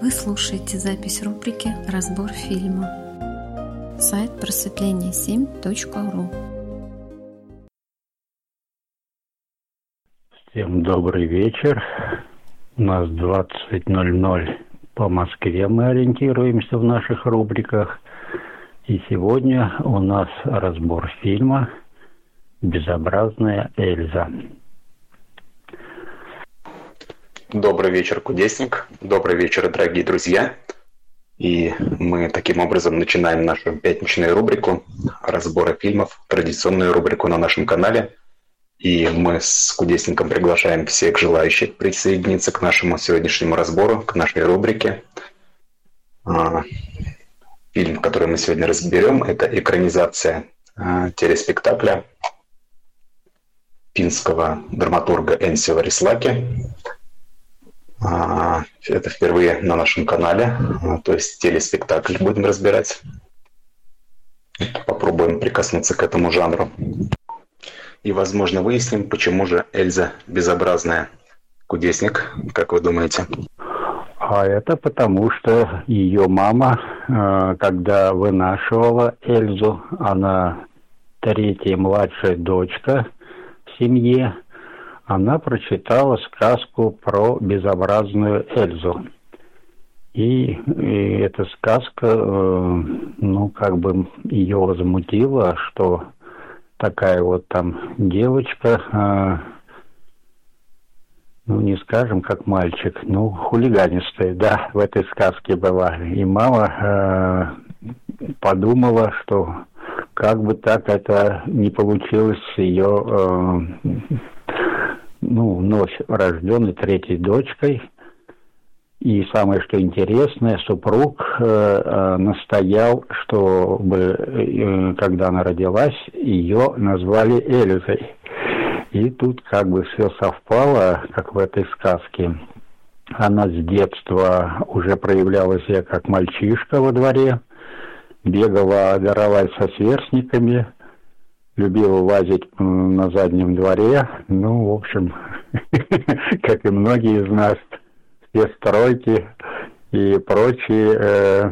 Вы слушаете запись рубрики «Разбор фильма». Сайт просветление7.ру Всем добрый вечер. У нас 20.00 по Москве мы ориентируемся в наших рубриках. И сегодня у нас разбор фильма «Безобразная Эльза». Добрый вечер, Кудесник. Добрый вечер, дорогие друзья. И мы таким образом начинаем нашу пятничную рубрику разбора фильмов, традиционную рубрику на нашем канале. И мы с Кудесником приглашаем всех желающих присоединиться к нашему сегодняшнему разбору, к нашей рубрике. А, фильм, который мы сегодня разберем, это экранизация а, телеспектакля финского драматурга Энси Варислаки это впервые на нашем канале, а, то есть телеспектакль будем разбирать. Попробуем прикоснуться к этому жанру. И, возможно, выясним, почему же Эльза безобразная. Кудесник, как вы думаете? А это потому, что ее мама, а, когда вынашивала Эльзу, она третья младшая дочка в семье, она прочитала сказку про безобразную Эльзу. И, и эта сказка, э, ну, как бы ее возмутила, что такая вот там девочка, э, ну, не скажем, как мальчик, ну, хулиганистая, да, в этой сказке была. И мама э, подумала, что как бы так это не получилось с ее э, ну, вновь рожденной третьей дочкой. И самое что интересное, супруг э, э, настоял, чтобы, э, когда она родилась, ее назвали Эльзой. И тут как бы все совпало, как в этой сказке. Она с детства уже проявляла себя как мальчишка во дворе, бегала, дралась со сверстниками – любил лазить на заднем дворе. Ну, в общем, как и многие из нас, все стройки и прочие э,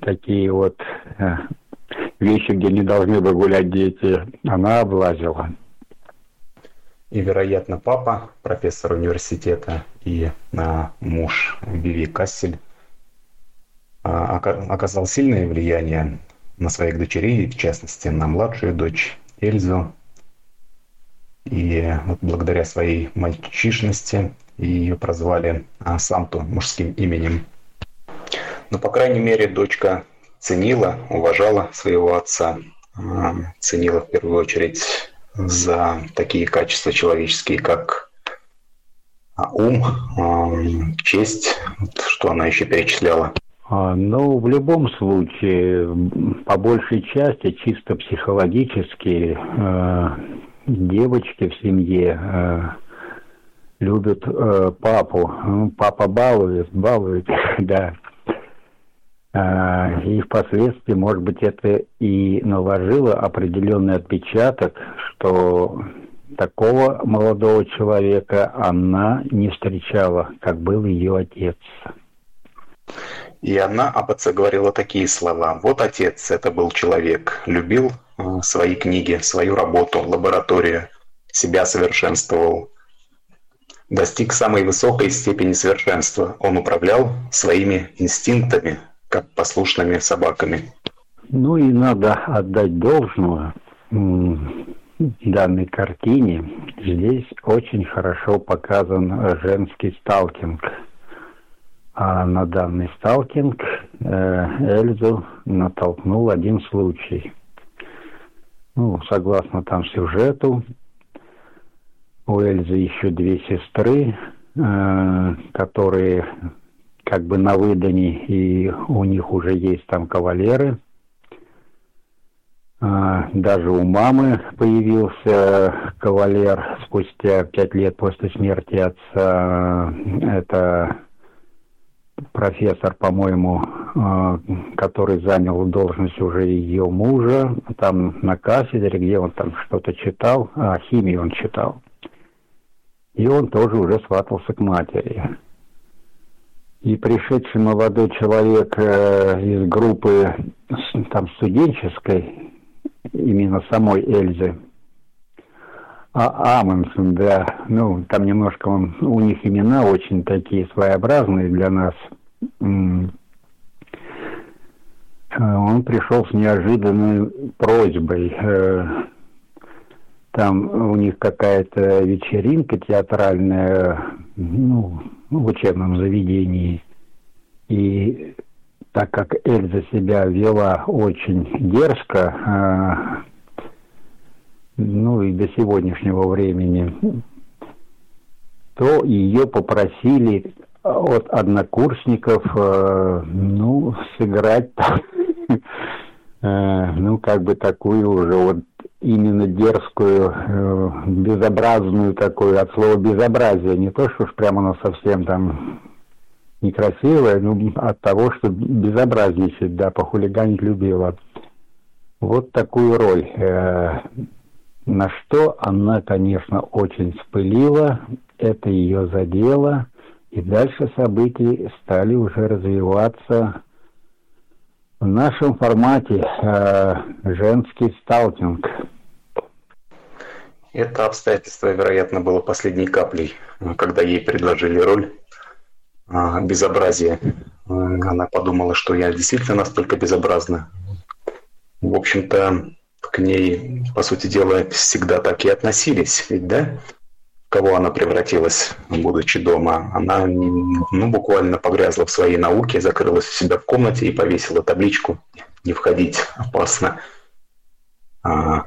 такие вот э, вещи, где не должны бы гулять дети, она облазила. И, вероятно, папа, профессор университета и э, муж Биви Кассель, э, оказал сильное влияние на своих дочерей, в частности на младшую дочь Эльзу. И вот благодаря своей мальчишности ее прозвали а, Санту мужским именем. Но, по крайней мере, дочка ценила, уважала своего отца, а, ценила в первую очередь за такие качества человеческие, как а, ум, честь, что она еще перечисляла. А, ну, в любом случае, по большей части, чисто психологически, э, девочки в семье э, любят э, папу. Ну, папа балует, балует, да. Э, и впоследствии, может быть, это и наложило определенный отпечаток, что такого молодого человека она не встречала, как был ее отец. И она об отце говорила такие слова. Вот отец, это был человек, любил э, свои книги, свою работу, лабораторию, себя совершенствовал. Достиг самой высокой степени совершенства. Он управлял своими инстинктами, как послушными собаками. Ну и надо отдать должное данной картине. Здесь очень хорошо показан женский сталкинг – а на данный сталкинг э, Эльзу натолкнул один случай. Ну, согласно там сюжету, у Эльзы еще две сестры, э, которые как бы на выдане, и у них уже есть там кавалеры. Э, даже у мамы появился кавалер спустя пять лет после смерти отца. Это профессор, по-моему, э, который занял должность уже ее мужа, там на кафедре, где он там что-то читал, а, химию он читал. И он тоже уже сватался к матери. И пришедший молодой человек э, из группы там студенческой, именно самой Эльзы, а Амундсен, да, ну, там немножко он, у них имена очень такие своеобразные для нас. Он пришел с неожиданной просьбой. Э, там у них какая-то вечеринка театральная, ну, в учебном заведении. И так как Эльза себя вела очень дерзко, э, ну и до сегодняшнего времени, то ее попросили от однокурсников, э, ну, сыграть, э, ну, как бы такую уже вот именно дерзкую, безобразную такую, от слова безобразие, не то, что уж прямо оно совсем там некрасивая, ну, от того, что безобразничать, да, похулиганить любила. Вот такую роль. Э, на что она, конечно, очень вспылила, это ее задело, и дальше события стали уже развиваться в нашем формате э, женский сталкинг. Это обстоятельство, вероятно, было последней каплей, когда ей предложили роль а, безобразие. Она подумала, что я действительно настолько безобразна. В общем-то, к ней, по сути дела, всегда так и относились, ведь да? кого она превратилась, будучи дома. Она ну, буквально погрязла в своей науке, закрылась у себя в комнате и повесила табличку «Не входить, опасно», а,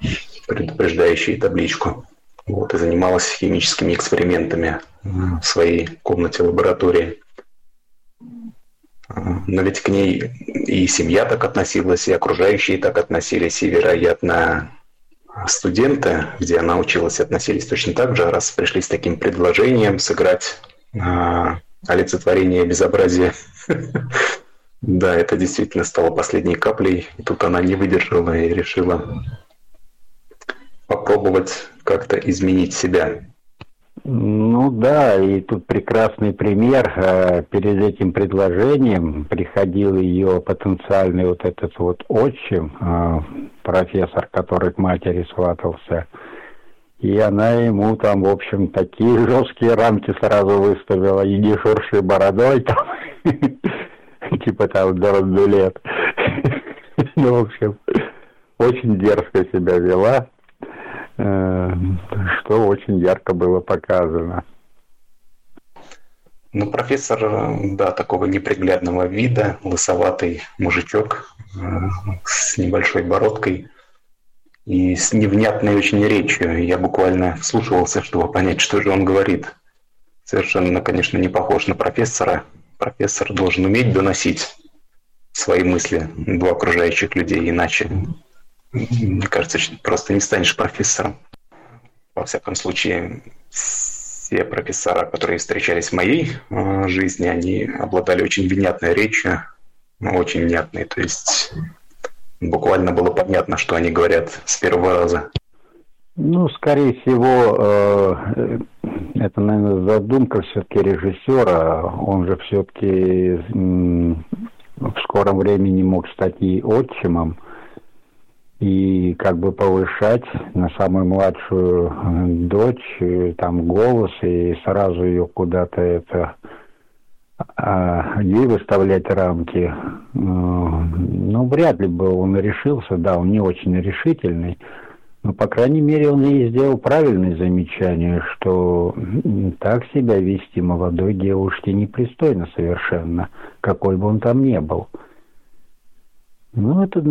предупреждающую табличку. Вот, и занималась химическими экспериментами в своей комнате лаборатории. Но ведь к ней и семья так относилась, и окружающие так относились, и, вероятно, студенты, где она училась, относились точно так же, раз пришли с таким предложением сыграть а, олицетворение безобразия. Да, это действительно стало последней каплей. И тут она не выдержала и решила попробовать как-то изменить себя. Ну да, и тут прекрасный пример. Э, перед этим предложением приходил ее потенциальный вот этот вот отчим, э, профессор, который к матери сватался. И она ему там, в общем, такие жесткие рамки сразу выставила. Иди шурши бородой там. Типа там до лет. Ну, в общем, очень дерзко себя вела. Э, что очень ярко было показано. Ну, профессор, да, такого неприглядного вида, лысоватый мужичок э, с небольшой бородкой и с невнятной очень речью. Я буквально вслушивался, чтобы понять, что же он говорит. Совершенно, конечно, не похож на профессора. Профессор должен уметь доносить свои мысли до окружающих людей, иначе мне кажется, просто не станешь профессором. Во всяком случае, все профессора, которые встречались в моей э, жизни, они обладали очень внятной речью, очень внятной. То есть буквально было понятно, что они говорят с первого раза. Ну, скорее всего, э, это, наверное, задумка все-таки режиссера. Он же все-таки в скором времени мог стать и отчимом и как бы повышать на самую младшую э, дочь там голос и сразу ее куда-то это а, ей выставлять рамки. Э, ну, вряд ли бы он решился, да, он не очень решительный, но, по крайней мере, он ей сделал правильное замечание, что так себя вести молодой девушке непристойно совершенно, какой бы он там ни был. Ну, это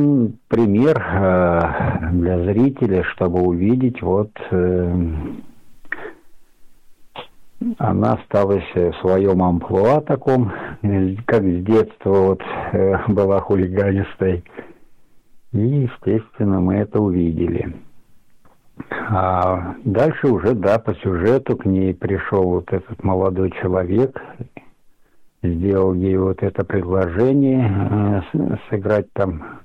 пример э, для зрителя, чтобы увидеть, вот э, она осталась в своем амплуа таком, как с детства вот э, была хулиганистой. И, естественно, мы это увидели. А дальше уже, да, по сюжету к ней пришел вот этот молодой человек, сделал ей вот это предложение э, сыграть там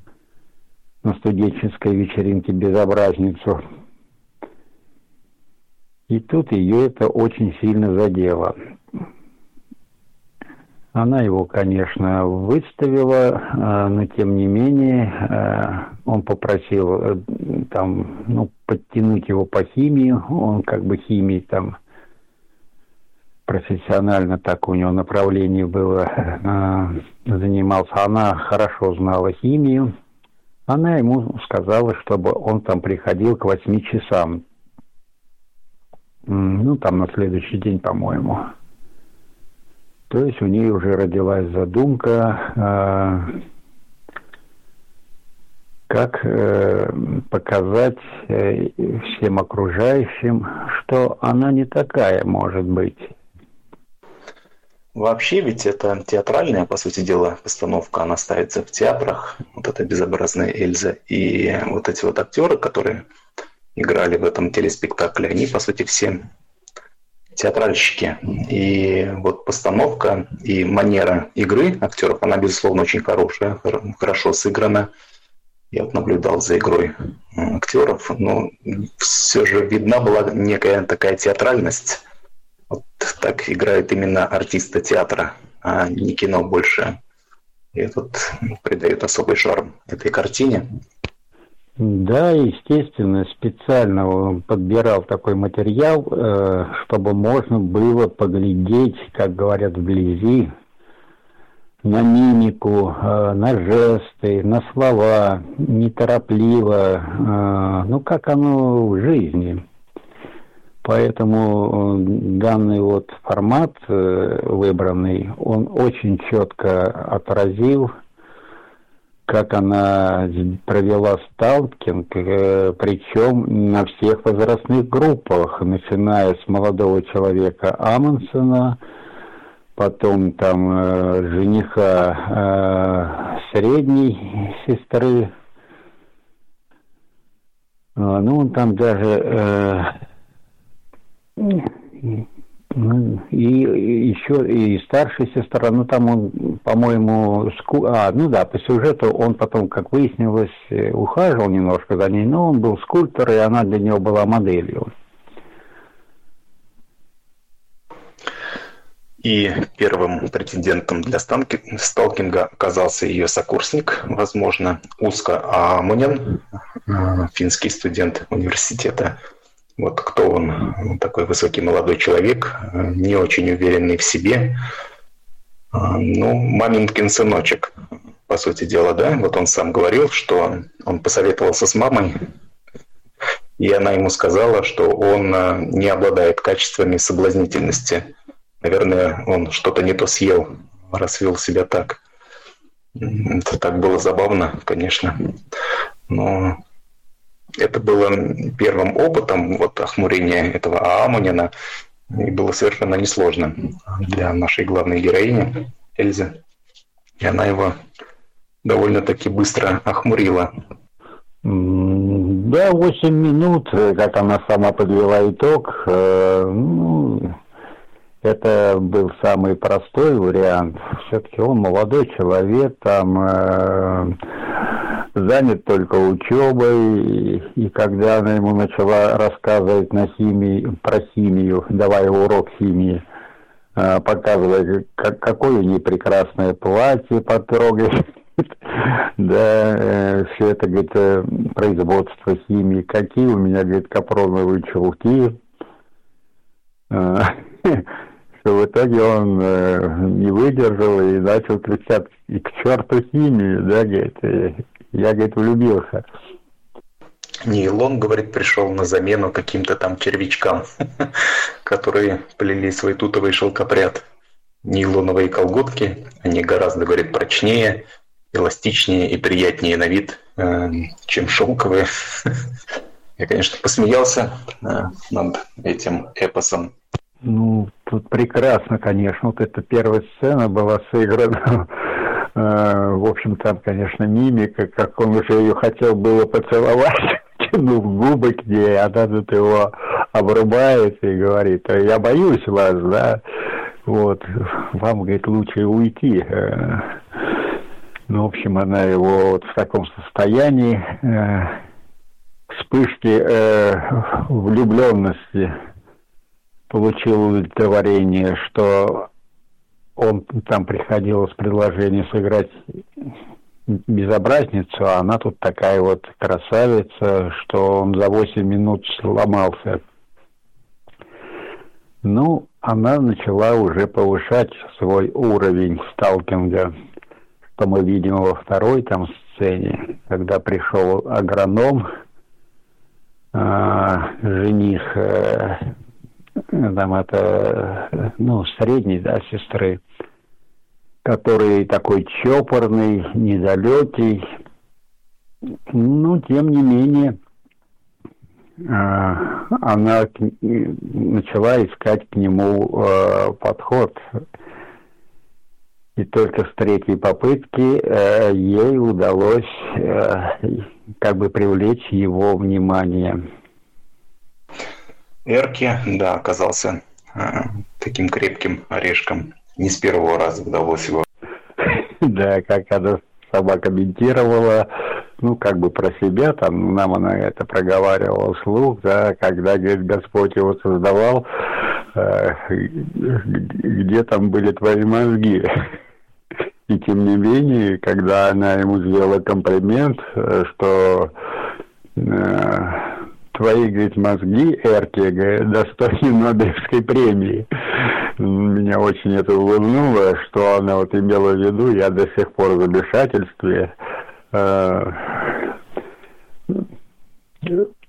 на студенческой вечеринке безобразницу. И тут ее это очень сильно задело. Она его, конечно, выставила, э, но тем не менее э, он попросил э, там, ну, подтянуть его по химии. Он как бы химией там профессионально так у него направление было, занимался. Она хорошо знала химию. Она ему сказала, чтобы он там приходил к восьми часам. Ну, там на следующий день, по-моему. То есть у нее уже родилась задумка, э, как э, показать э, всем окружающим, что она не такая может быть. Вообще ведь это театральная, по сути дела, постановка, она ставится в театрах, вот эта безобразная Эльза, и вот эти вот актеры, которые играли в этом телеспектакле, они, по сути, все театральщики. И вот постановка и манера игры актеров, она, безусловно, очень хорошая, хорошо сыграна. Я вот наблюдал за игрой актеров, но все же видна была некая такая театральность. Вот так играют именно артисты театра, а не кино больше. И этот придает особый шарм этой картине. Да, естественно, специально подбирал такой материал, э, чтобы можно было поглядеть, как говорят вблизи, на мимику, э, на жесты, на слова, неторопливо, э, ну как оно в жизни. Поэтому данный вот формат выбранный, он очень четко отразил как она провела сталкинг, э, причем на всех возрастных группах, начиная с молодого человека Амундсена, потом там э, жениха э, средней сестры, а, ну, он там даже ну, и еще и старшая сестра, ну там он, по-моему, ску... а, ну да, по сюжету он потом, как выяснилось, э, ухаживал немножко за ней, но он был скульптор, и она для него была моделью. И первым претендентом для сталкинга оказался ее сокурсник, возможно, Уска Амунин, э, финский студент университета вот кто он, такой высокий молодой человек, не очень уверенный в себе. А, ну, маминкин сыночек, по сути дела, да. Вот он сам говорил, что он посоветовался с мамой, и она ему сказала, что он а, не обладает качествами соблазнительности. Наверное, он что-то не то съел, раз вел себя так. Это так было забавно, конечно. Но это было первым опытом вот, охмурения этого Амунина, и было совершенно несложно для нашей главной героини Эльзы. И она его довольно-таки быстро охмурила. Да, 8 минут, как она сама подвела итог. Э, ну, это был самый простой вариант. Все-таки он молодой человек, там э, занят только учебой, и, когда она ему начала рассказывать на химии, про химию, давая урок химии, э, показывая, как, какое у нее прекрасное платье, потрогай, да, э, все это, говорит, э, производство химии, какие у меня, говорит, капроновые чулки, что в итоге он э, не выдержал и начал кричать и к черту химию, да, говорит, я, говорит, влюбился. Нейлон, говорит, пришел на замену каким-то там червячкам, которые плели свой тутовый шелкопряд. Нейлоновые колготки, они гораздо, говорит, прочнее, эластичнее и приятнее на вид, э, чем шелковые. Я, конечно, посмеялся э, над этим эпосом. Ну, тут прекрасно, конечно. Вот эта первая сцена была сыграна в общем, там, конечно, мимика, как он уже ее хотел было поцеловать, тянув губы к ней, она тут его обрубает и говорит, я боюсь вас, да, вот, вам, говорит, лучше уйти. Э, ну, в общем, она его вот в таком состоянии э, вспышки влюбленности получил удовлетворение, что он там приходилось предложение сыграть безобразницу, а она тут такая вот красавица, что он за 8 минут сломался. Ну, она начала уже повышать свой уровень сталкинга, что мы видим во второй там сцене, когда пришел агроном, э, жених, э, там это, ну, средней, да, сестры, который такой чопорный, недалекий, ну, тем не менее, а, она начала искать к нему а, подход. И только с третьей попытки э, ей удалось э, как бы привлечь его внимание. Эрки, да, оказался э, таким крепким орешком. Не с первого раза удалось его. Да, как она сама комментировала, ну, как бы про себя, там, нам она это проговаривала вслух, да, когда, говорит, Господь его создавал, э, где там были твои мозги? И тем не менее, когда она ему сделала комплимент, э, что э, твои, говорит, мозги, Эрки, говорит, достойны Нобелевской премии. Меня очень это улыбнуло, что она вот имела в виду, я до сих пор в замешательстве. Э,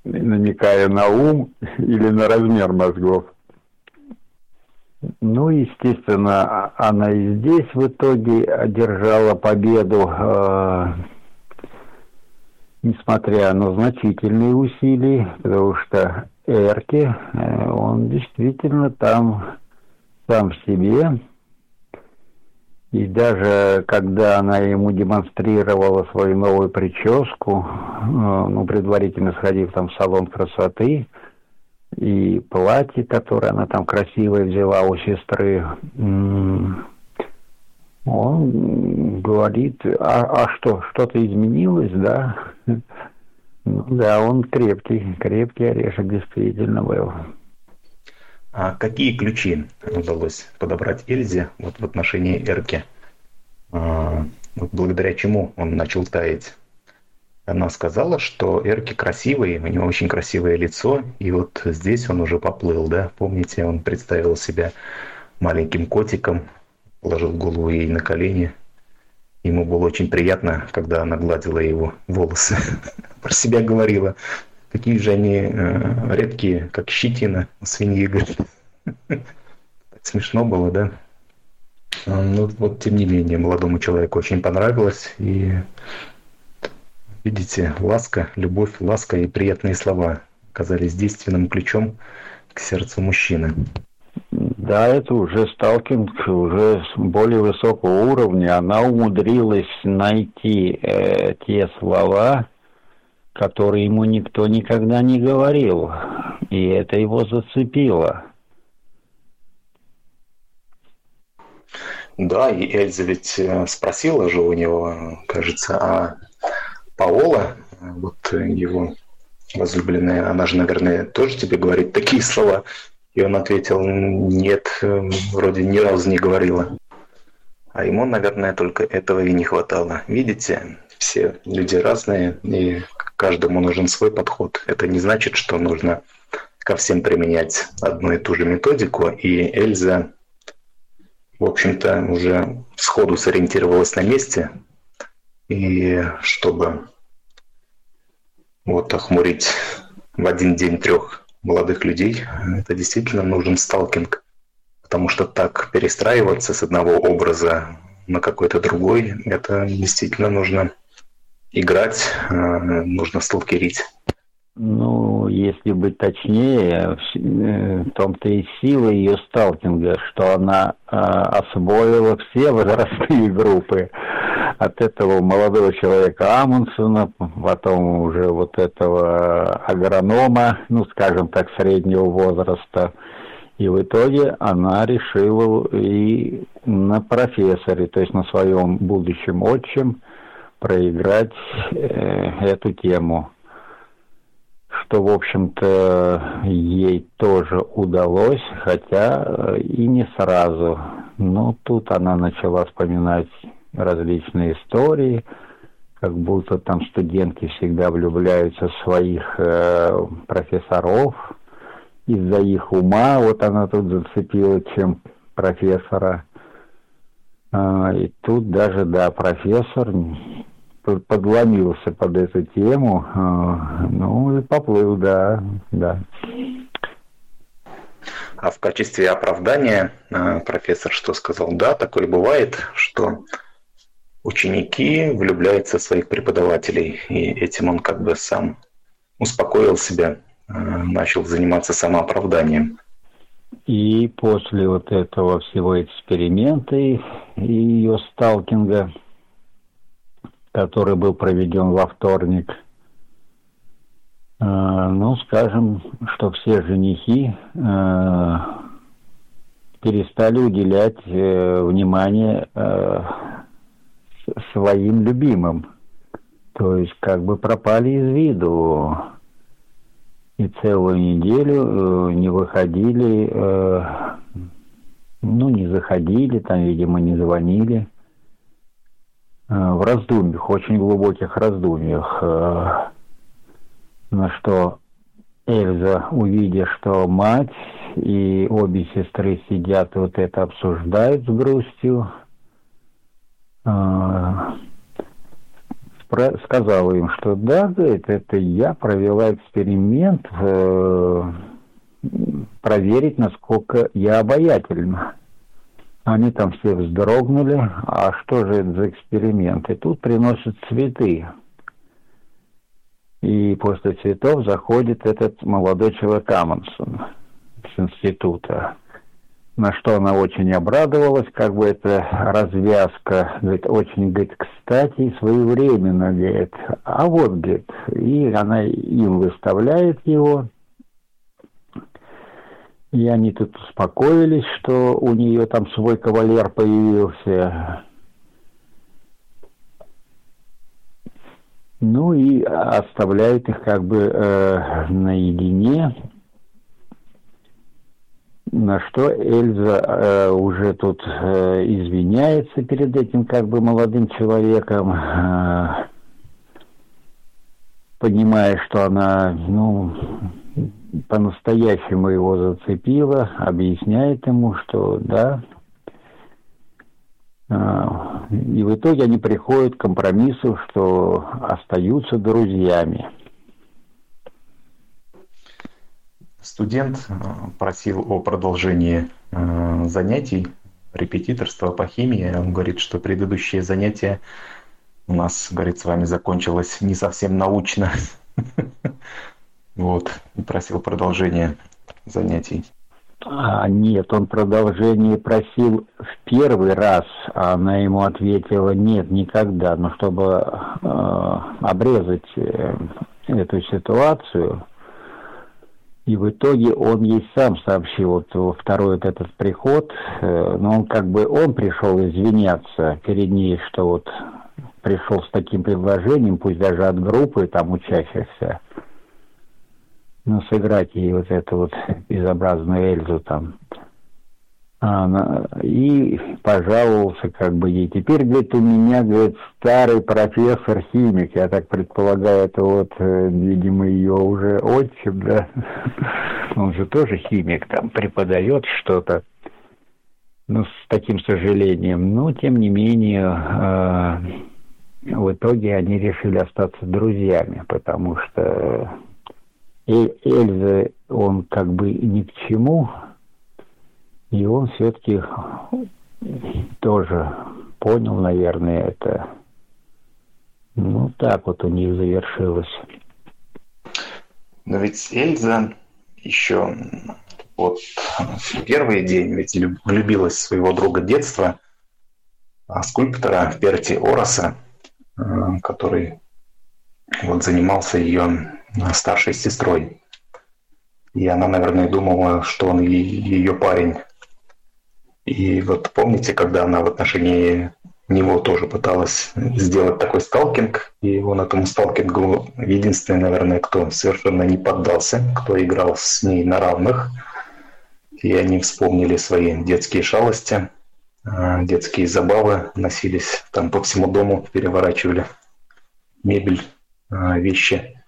намекая на ум или на размер мозгов. Ну, естественно, она и здесь в итоге одержала победу, э, несмотря на значительные усилия, потому что Эрки, э, он действительно там сам в себе. И даже когда она ему демонстрировала свою новую прическу, э, ну, предварительно сходив там в салон красоты, и платье, которое она там красивое взяла у сестры, он говорит, а, а что, что-то изменилось, да? Ну, да, он крепкий, крепкий орешек действительно был. А какие ключи удалось подобрать Эльзе вот в отношении Эрки? А, вот благодаря чему он начал таять? Она сказала, что Эрки красивый, у него очень красивое лицо, и вот здесь он уже поплыл, да? Помните, он представил себя маленьким котиком, положил голову ей на колени. Ему было очень приятно, когда она гладила его волосы. Про себя говорила, Какие же они э, редкие, как щетина у свиньи. Смешно было, да? А, ну, вот, тем не менее, молодому человеку очень понравилось. И, видите, ласка, любовь, ласка и приятные слова оказались действенным ключом к сердцу мужчины. Да, это уже сталкинг, уже более высокого уровня. Она умудрилась найти э, те слова, который ему никто никогда не говорил, и это его зацепило. Да, и Эльза ведь э, спросила же у него, кажется, а Паола, вот его возлюбленная, она же, наверное, тоже тебе говорит такие слова. И он ответил, нет, э, вроде ни разу не говорила. А ему, наверное, только этого и не хватало. Видите, все люди разные, и каждому нужен свой подход. Это не значит, что нужно ко всем применять одну и ту же методику. И Эльза, в общем-то, уже сходу сориентировалась на месте. И чтобы вот охмурить в один день трех молодых людей, это действительно нужен сталкинг. Потому что так перестраиваться с одного образа на какой-то другой, это действительно нужно играть, э, нужно сталкерить. Ну, если быть точнее, в э, том-то и сила ее сталкинга, что она э, освоила все возрастные группы. От этого молодого человека Амундсена, потом уже вот этого агронома, ну, скажем так, среднего возраста. И в итоге она решила и на профессоре, то есть на своем будущем отчим, проиграть э, эту тему, что, в общем-то, ей тоже удалось, хотя э, и не сразу. Ну, тут она начала вспоминать различные истории, как будто там студентки всегда влюбляются в своих э, профессоров из-за их ума. Вот она тут зацепила, чем профессора. А, и тут даже, да, профессор подломился под эту тему, а, ну и поплыл, да, да. А в качестве оправдания а, профессор что сказал? Да, такое бывает, что ученики влюбляются в своих преподавателей, и этим он как бы сам успокоил себя, а, начал заниматься самооправданием. И после вот этого всего эксперимента и ее сталкинга, который был проведен во вторник, э, ну, скажем, что все женихи э, перестали уделять э, внимание своим любимым. То есть как бы пропали из виду и целую неделю не выходили, ну, не заходили, там, видимо, не звонили. Э, в раздумьях, очень глубоких раздумьях. Э, на что Эльза, увидя, что мать и обе сестры сидят и вот это обсуждают с грустью, э, сказала им, что да, говорит, это я провела эксперимент проверить, насколько я обаятельна. Они там все вздрогнули, а что же это за эксперимент? И тут приносят цветы. И после цветов заходит этот молодой человек Амонсон с института на что она очень обрадовалась, как бы это развязка, говорит, очень, говорит, кстати своевременно, говорит, а вот, говорит, и она им выставляет его, и они тут успокоились, что у нее там свой кавалер появился. Ну и оставляют их как бы э, наедине на что Эльза э, уже тут э, извиняется перед этим как бы молодым человеком, э, понимая, что она, ну, по-настоящему его зацепила, объясняет ему, что да. Э, и в итоге они приходят к компромиссу, что остаются друзьями. Студент э, просил о продолжении э, занятий, репетиторства по химии. Он говорит, что предыдущее занятие у нас, говорит, с вами закончилось не совсем научно. Вот, и просил продолжения занятий. А, нет, он продолжение просил в первый раз, а она ему ответила нет, никогда. Но чтобы э, обрезать э, эту ситуацию, и в итоге он ей сам сообщил вот второй вот этот приход, э, но он как бы он пришел извиняться перед ней, что вот пришел с таким предложением, пусть даже от группы там учащихся, ну, сыграть ей вот эту вот безобразную Эльзу там. Она, и пожаловался как бы ей. Теперь, говорит, у меня, говорит, старый профессор химик, я так предполагаю, это вот, э, видимо, ее уже отчим, да? Он же тоже химик, там преподает что-то. Ну, с таким сожалением. Но, тем не менее, э, в итоге они решили остаться друзьями, потому что Эльза, он как бы ни к чему, и он все-таки тоже понял, наверное, это. Ну, так вот у них завершилось. Но ведь Эльза еще вот первый день ведь влюбилась в своего друга детства, а скульптора Перти Ороса, э, который вот занимался ее старшей сестрой. И она, наверное, думала, что он ее парень. И вот помните, когда она в отношении него тоже пыталась сделать такой сталкинг, и он этому сталкингу единственный, наверное, кто совершенно не поддался, кто играл с ней на равных, и они вспомнили свои детские шалости. а, детские забавы носились там по всему дому, переворачивали мебель, а, вещи.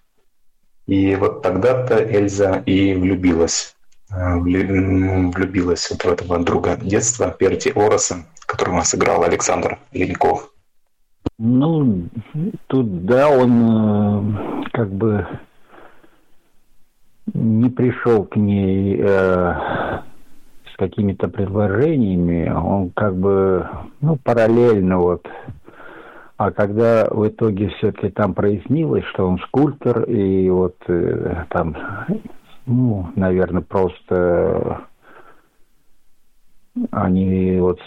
И вот тогда-то Эльза и влюбилась. А, влюбилась вот в этого друга детства, Перти Ороса, которого сыграл Александр Леньков. Ну, тут да, он э, как бы не пришел к ней э, с какими-то предложениями, он как бы, ну, параллельно вот. А когда в итоге все-таки там прояснилось, что он скульптор, и вот э, там, ну, наверное, просто они вот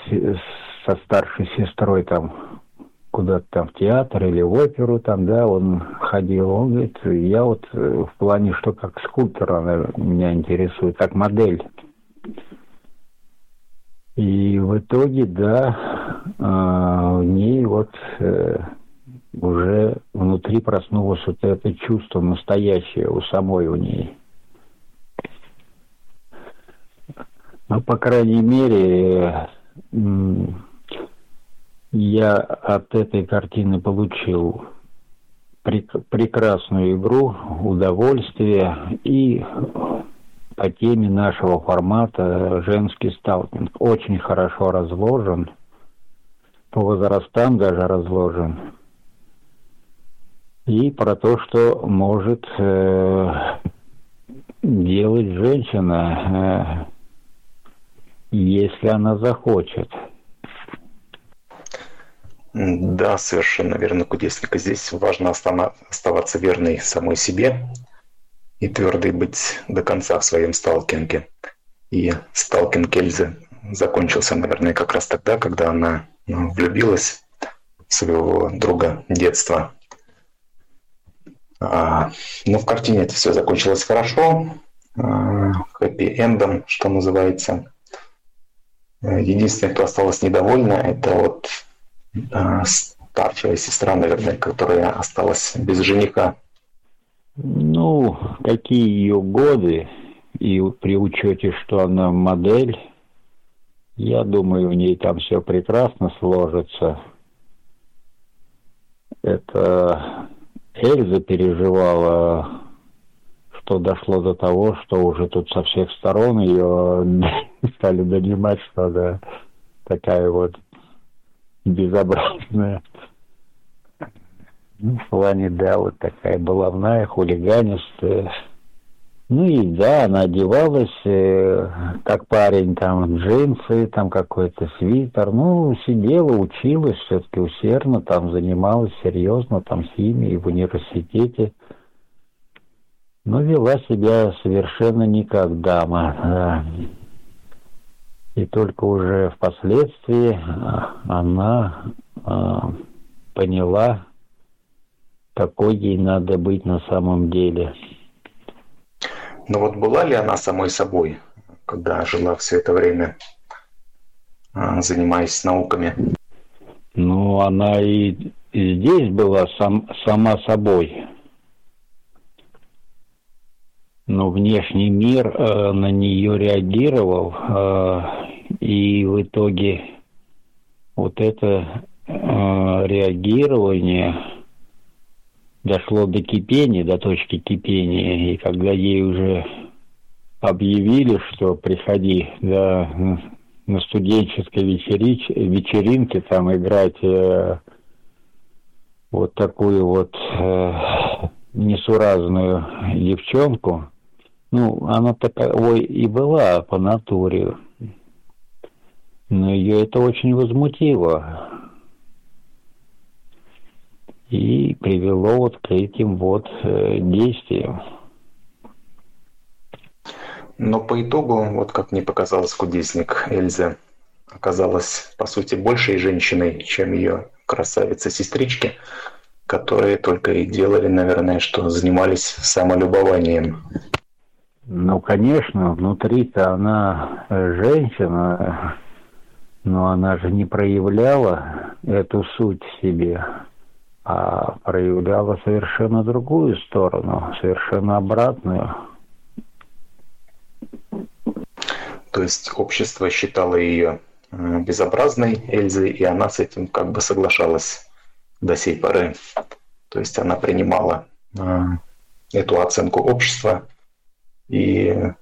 со старшей сестрой там куда-то там в театр или в оперу там, да, он ходил, он говорит, я вот э, в плане, что как скульптор она меня интересует, как модель. И в итоге, да, в ней вот э, уже внутри проснулось вот это чувство настоящее у самой у ней. Ну, по крайней мере, я от этой картины получил прек- прекрасную игру, удовольствие и по теме нашего формата женский сталкинг. Очень хорошо разложен, по возрастам даже разложен. И про то, что может э, делать женщина, э, если она захочет – да, совершенно верно, кудесника. Здесь важно оставаться верной самой себе и твердой быть до конца в своем сталкинге. И сталкинг Эльзы закончился, наверное, как раз тогда, когда она влюбилась в своего друга детства. А, но в картине это все закончилось хорошо, а, хэппи-эндом, что называется. Единственное, кто осталась недовольна, это вот а, старшая сестра, наверное, которая осталась без жениха? Ну, какие ее годы, и при учете, что она модель, я думаю, у ней там все прекрасно сложится. Это Эльза переживала, что дошло до того, что уже тут со всех сторон ее стали донимать, что она такая вот безобразная. Ну, в плане, да, вот такая баловная, хулиганистая. Ну и да, она одевалась, э, как парень, там, джинсы, там какой-то свитер. Ну, сидела, училась все-таки усердно, там занималась серьезно, там, химией в университете. Но вела себя совершенно не как дама. Да. И только уже впоследствии а, она а, поняла, какой ей надо быть на самом деле. Но вот была ли она самой собой, когда жила все это время, а, занимаясь науками? Ну, она и, здесь была сам, сама собой. Но внешний мир э, на нее реагировал, э, и в итоге вот это э, реагирование дошло до кипения, до точки кипения. И когда ей уже объявили, что приходи да, на студенческой вечерич, вечеринке там играть э, вот такую вот э, несуразную девчонку, ну, она такой и была по натуре. Но ее это очень возмутило. И привело вот к этим вот э, действиям. Но по итогу, вот как мне показалось, кудесник Эльза оказалась, по сути, большей женщиной, чем ее красавица-сестрички, которые только и делали, наверное, что занимались самолюбованием. Ну, конечно, внутри-то она женщина, но она же не проявляла эту суть в себе, а проявляла совершенно другую сторону, совершенно обратную. То есть общество считало ее безобразной Эльзы, и она с этим как бы соглашалась до сей поры. То есть она принимала э, эту оценку общества и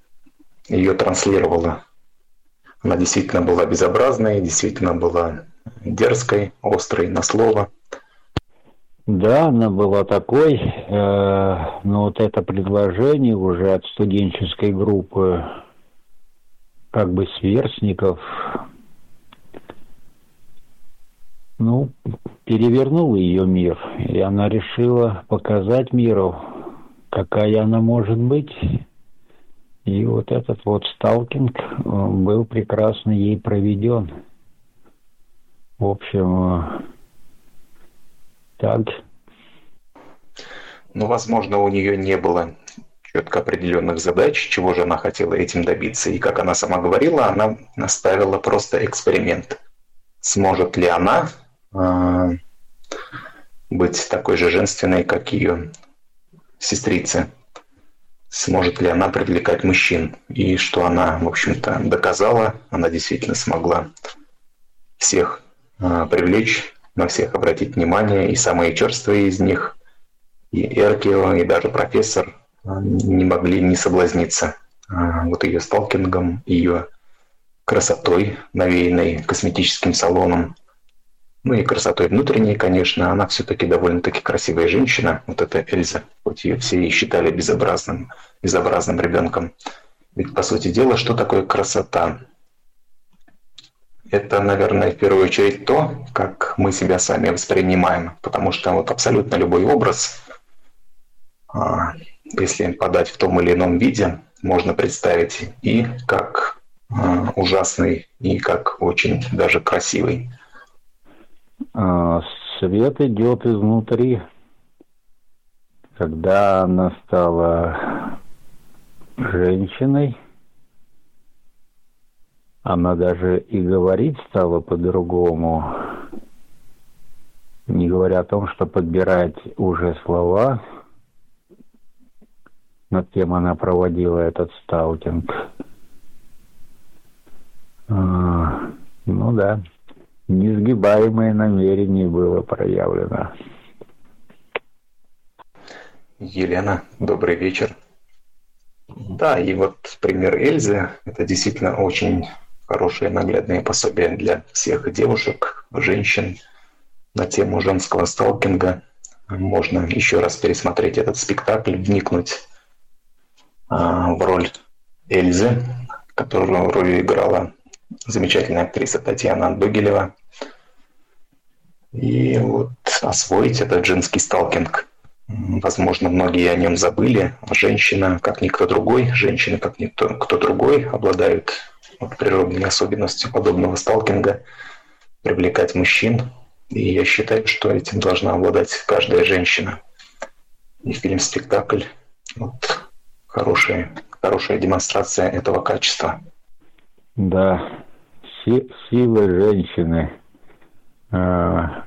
ее транслировала. Она действительно была безобразной, действительно была дерзкой, острой на слово. Да, она была такой, э, но вот это предложение уже от студенческой группы, как бы сверстников, ну, перевернул ее мир, и она решила показать миру, какая она может быть. И вот этот вот сталкинг был прекрасно ей проведен. В общем, э, так. Ну, возможно, у нее не было четко определенных задач, чего же она хотела этим добиться. И как она сама говорила, она наставила просто эксперимент. Сможет ли она э, быть такой же женственной, как ее сестрица? Сможет ли она привлекать мужчин? И что она, в общем-то, доказала, она действительно смогла всех э, привлечь на всех обратить внимание, и самые черствые из них, и Эркио, и даже профессор а, не могли не соблазниться а, вот ее сталкингом, ее красотой, навеянной косметическим салоном, ну и красотой внутренней, конечно, она все-таки довольно-таки красивая женщина, вот эта Эльза, хоть ее все и считали безобразным, безобразным ребенком. Ведь, по сути дела, что такое красота? Это, наверное, в первую очередь то, как мы себя сами воспринимаем, потому что вот абсолютно любой образ, а, если подать в том или ином виде, можно представить и как а, ужасный, и как очень даже красивый. А, свет идет изнутри. Когда она стала женщиной, она даже и говорить стала по-другому, не говоря о том, что подбирать уже слова, над кем она проводила этот сталкинг. А, ну да, несгибаемое намерение было проявлено. Елена, добрый вечер. Да, и вот пример Эльзы, это действительно очень хорошее наглядное пособие для всех девушек, женщин на тему женского сталкинга. Можно еще раз пересмотреть этот спектакль, вникнуть а, в роль Эльзы, которую роль играла замечательная актриса Татьяна Дугелева. И вот освоить этот женский сталкинг. Возможно, многие о нем забыли. Женщина, как никто другой, женщины, как никто кто другой, обладают вот природной особенностью подобного сталкинга привлекать мужчин. И я считаю, что этим должна обладать каждая женщина. И фильм-спектакль вот, хорошая, хорошая демонстрация этого качества. Да, Си сила женщины. А,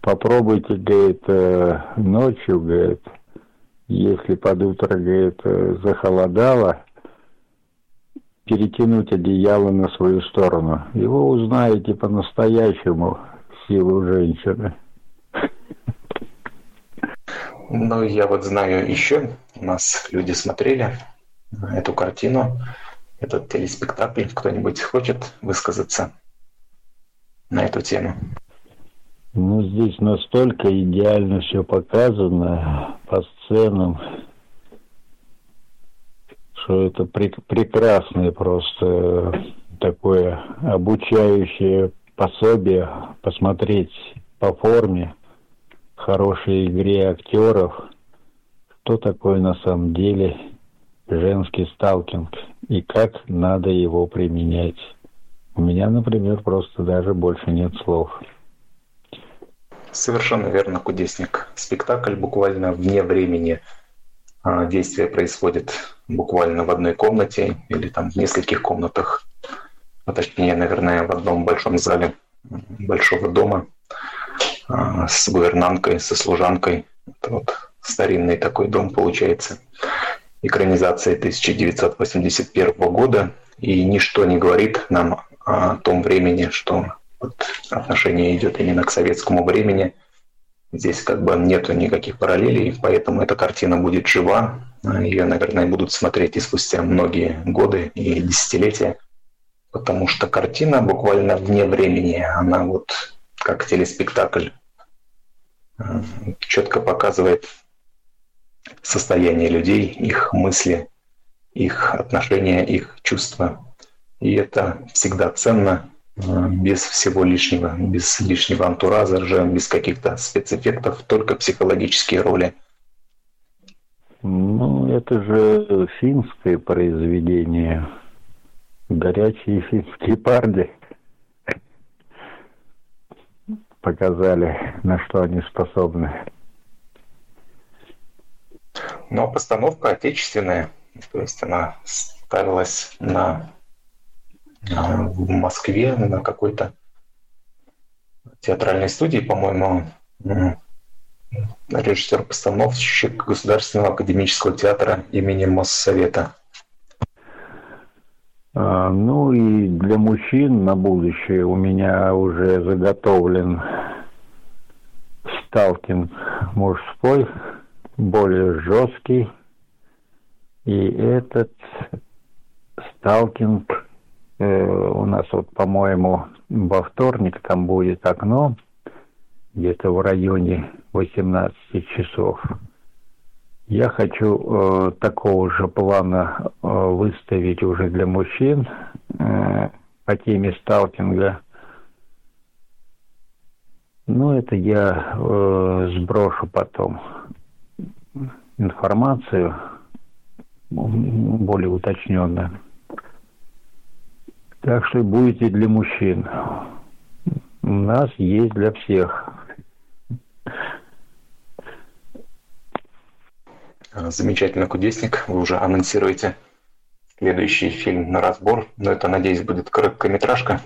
попробуйте, говорит, э, ночью, говорит, если под утро, говорит, э, захолодало, перетянуть одеяло на свою сторону. Его узнаете по-настоящему силу женщины. Ну, я вот знаю еще, у нас люди смотрели эту картину, этот телеспектакль. Кто-нибудь хочет высказаться на эту тему? Ну, здесь настолько идеально все показано по сценам, что это прек прекрасное просто такое обучающее пособие посмотреть по форме хорошей игре актеров, что такое на самом деле женский сталкинг и как надо его применять. У меня, например, просто даже больше нет слов. Совершенно верно, кудесник. Спектакль буквально вне времени действие происходит буквально в одной комнате или там в нескольких комнатах, а точнее, наверное, в одном большом зале большого дома а, с гувернанткой, со служанкой. Это вот старинный такой дом получается. Экранизация 1981 года. И ничто не говорит нам о том времени, что вот отношение идет именно к советскому времени. Здесь как бы нету никаких параллелей, поэтому эта картина будет жива. Ее, наверное, будут смотреть и спустя многие годы и десятилетия, потому что картина буквально вне времени. Она вот как телеспектакль четко показывает состояние людей, их мысли, их отношения, их чувства. И это всегда ценно, э, без всего лишнего, без лишнего антураза, без каких-то спецэффектов, только психологические роли. Ну, это же финское произведение. Горячие финские парни показали, на что они способны. Но постановка отечественная, то есть она ставилась на, на в Москве на какой-то театральной студии, по-моему, режиссер-постановщик Государственного академического театра имени Моссовета. А, ну и для мужчин на будущее у меня уже заготовлен сталкинг мужской, более жесткий. И этот сталкинг у нас вот, по-моему, во вторник там будет окно, где-то в районе 18 часов. Я хочу э, такого же плана э, выставить уже для мужчин э, по теме сталкинга. Ну, это я э, сброшу потом информацию более уточненно. Так что будете для мужчин. У нас есть для всех. Замечательно, Кудесник. Вы уже анонсируете следующий фильм на разбор. Но это, надеюсь, будет короткометражка.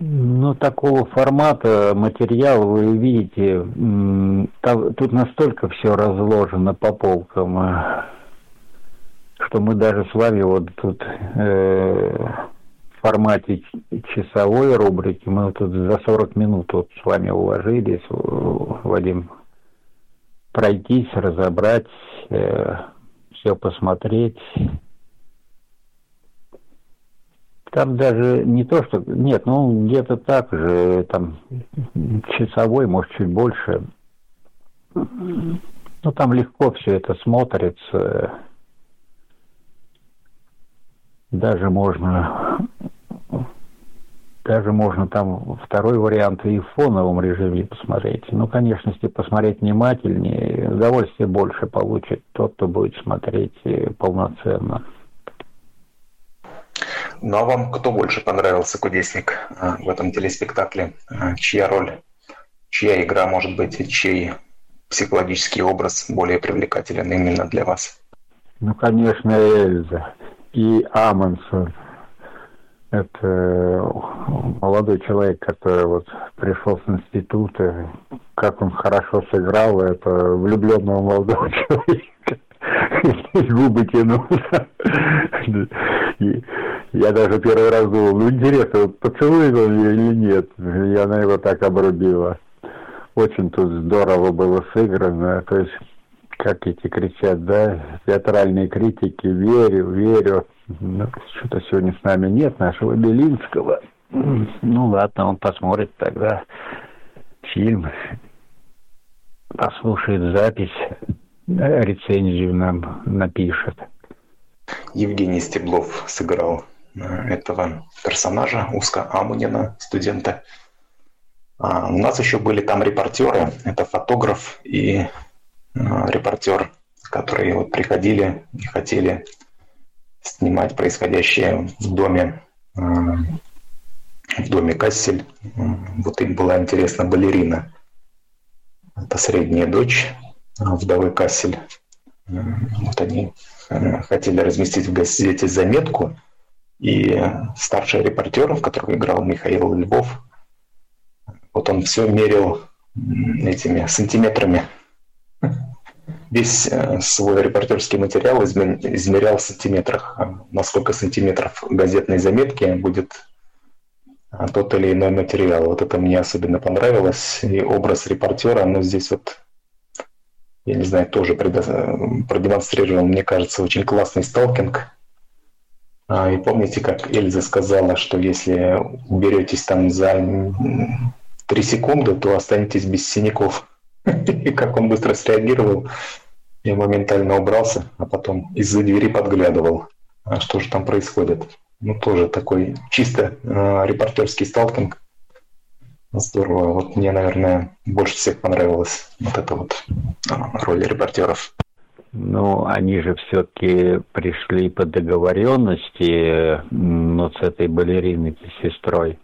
Ну, такого формата материал вы видите, тут настолько все разложено по полкам, э, что мы даже с вами вот тут э, формате часовой рубрики, мы тут за 40 минут вот с вами уложились, Вадим пройтись, разобрать, э, все посмотреть. Там даже не то, что... Нет, ну где-то так же, там часовой, может, чуть больше. Ну, там легко все это смотрится. Даже можно даже можно там второй вариант и в фоновом режиме посмотреть. Ну, конечно, если посмотреть внимательнее, удовольствие больше получит тот, кто будет смотреть э, полноценно. Ну а вам кто больше понравился, Кудесник, э, в этом телеспектакле? Э, чья роль, чья игра, может быть, чей психологический образ более привлекателен именно для вас? Ну, конечно, Эльза и Амонсон это молодой человек, который вот пришел с института, как он хорошо сыграл, это влюбленного молодого человека. Губы тянул. Я даже первый раз думал, ну интересно, поцелует он ее или нет. И она его так обрубила. Очень тут здорово было сыграно. То есть, как эти кричат, да, театральные критики, верю, верю. Ну, что-то сегодня с нами нет нашего Белинского. Ну ладно, он посмотрит тогда фильм, послушает запись, рецензию нам напишет. Евгений Стеблов сыграл э, этого персонажа, Уска Амунина, студента. А у нас еще были там репортеры, это фотограф и э, репортер, которые вот приходили и хотели снимать происходящее в доме, э, в доме Кассель. Вот им была интересна балерина. Это средняя дочь э, вдовы Кассель. Э, вот они хотели разместить в газете заметку, и старший репортер, в котором играл Михаил Львов, вот он все мерил этими сантиметрами весь э, свой репортерский материал измерял в сантиметрах. На сколько сантиметров газетной заметки будет а, тот или иной материал. Вот это мне особенно понравилось. И образ репортера, но здесь вот, я не знаю, тоже продемонстрировал, мне кажется, очень классный сталкинг. А, и помните, как Эльза сказала, что если уберетесь там за три секунды, то останетесь без синяков. И как он быстро среагировал, я моментально убрался, а потом из-за двери подглядывал, а что же там происходит. Ну, тоже такой чисто э, репортерский сталкинг. Здорово. Вот мне, наверное, больше всех понравилась вот эта вот э, роль репортеров. Ну, они же все-таки пришли по договоренности, но с этой балериной, сестрой,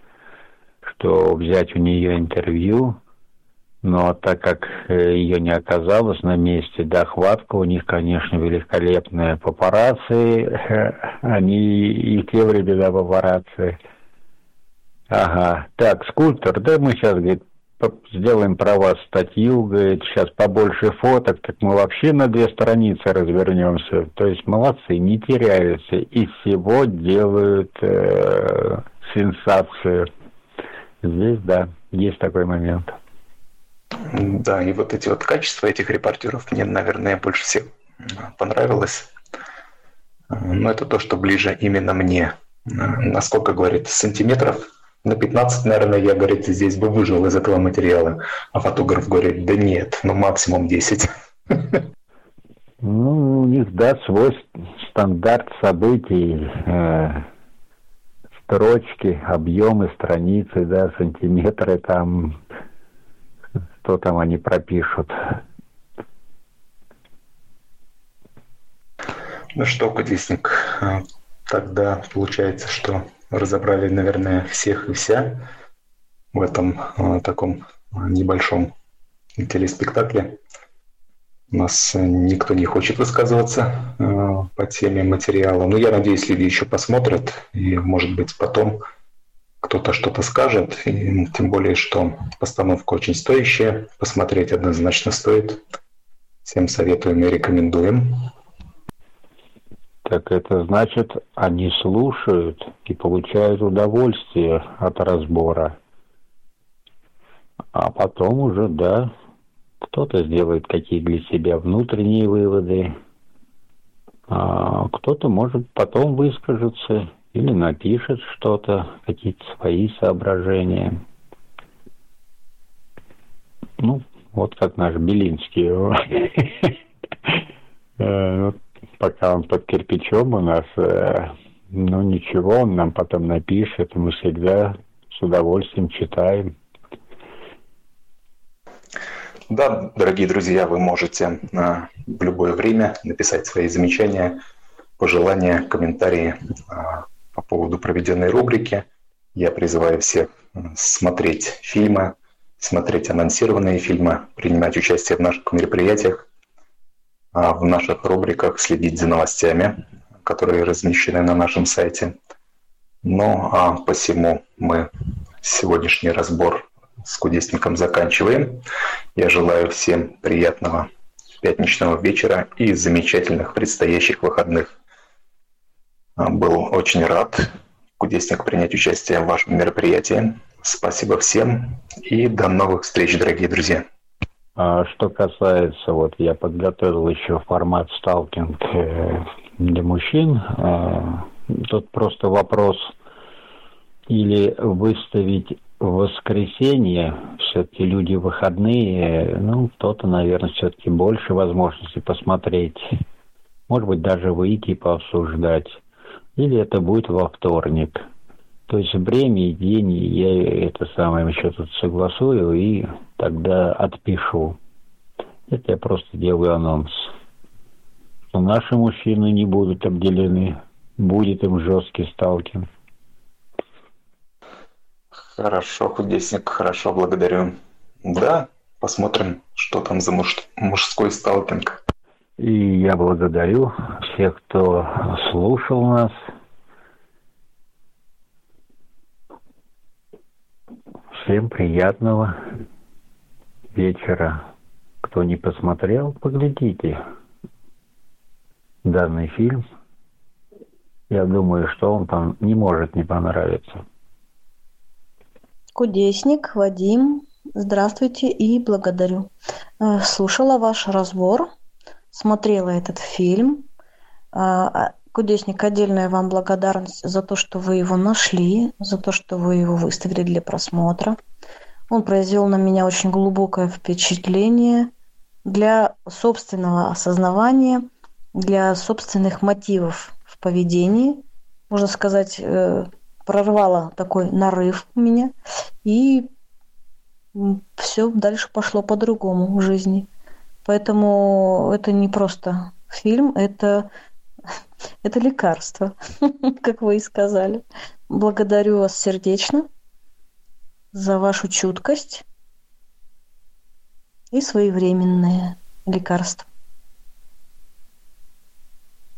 что взять у нее интервью, но так как э, ее не оказалось на месте, да, хватка у них, конечно, великолепная. Папарацци, они и те времена папарацци. Ага, так, скульптор, да, мы сейчас, говорит, сделаем про вас статью, говорит, сейчас побольше фоток, так мы вообще на две страницы развернемся. То есть молодцы, не теряются, и всего делают э, сенсацию. Здесь, да, есть такой момент. Да, и вот эти вот качества этих репортеров мне, наверное, больше всех понравилось. Но это то, что ближе именно мне. Насколько, говорит, сантиметров на 15, наверное, я, говорит, здесь бы выжил из этого материала. А фотограф говорит, да нет, ну максимум 10. Ну, у них, да, свой стандарт событий, э, строчки, объемы страницы, да, сантиметры там, что там они пропишут. Ну что, Кудесник, а, тогда получается, что разобрали, наверное, всех и вся в этом а, таком небольшом телеспектакле. У нас никто не хочет высказываться а, по теме материала. Но я надеюсь, люди еще посмотрят, и, может быть, потом кто-то что-то скажет, и тем более, что постановка очень стоящая, посмотреть однозначно стоит. Всем советуем и рекомендуем. Так это значит, они слушают и получают удовольствие от разбора. А потом уже, да, кто-то сделает какие для себя внутренние выводы, а кто-то может потом выскажется или напишет что-то, какие-то свои соображения. Ну, вот как наш Белинский. Э, пока он под кирпичом у нас, э, ну ничего, он нам потом напишет, мы всегда с удовольствием читаем. Да, дорогие друзья, вы можете в любое время написать свои замечания, пожелания, комментарии поводу проведенной рубрики. Я призываю всех смотреть фильмы, смотреть анонсированные фильмы, принимать участие в наших мероприятиях, а в наших рубриках следить за новостями, которые размещены на нашем сайте. Ну а посему мы сегодняшний разбор с кудесником заканчиваем. Я желаю всем приятного пятничного вечера и замечательных предстоящих выходных. А, был очень рад, кудесник, принять участие в вашем мероприятии. Спасибо всем и до новых встреч, дорогие друзья. А что касается, вот я подготовил еще формат сталкинг э, для мужчин. А, тут просто вопрос или выставить в воскресенье, все-таки люди выходные, ну, кто-то, наверное, все-таки больше возможностей посмотреть. Может быть, даже выйти и пообсуждать или это будет во вторник. То есть время и день я это самое еще тут согласую и тогда отпишу. Это я просто делаю анонс. Что наши мужчины не будут обделены, будет им жесткий сталкинг. Хорошо, кудесник, хорошо, благодарю. Да, посмотрим, что там за муж... мужской сталкинг. И я благодарю всех, кто слушал нас. Всем приятного вечера. Кто не посмотрел, поглядите данный фильм. Я думаю, что он там не может не понравиться. Кудесник Вадим, здравствуйте и благодарю. Э, слушала ваш разбор, смотрела этот фильм. А, а, Кудесник, отдельная вам благодарность за то, что вы его нашли, за то, что вы его выставили для просмотра. Он произвел на меня очень глубокое впечатление для собственного осознавания, для собственных мотивов в поведении. Можно сказать, э, прорвало такой нарыв у меня. И все дальше пошло по-другому в жизни. Поэтому это не просто фильм, это, это лекарство, как вы и сказали. Благодарю вас сердечно за вашу чуткость и своевременное лекарство.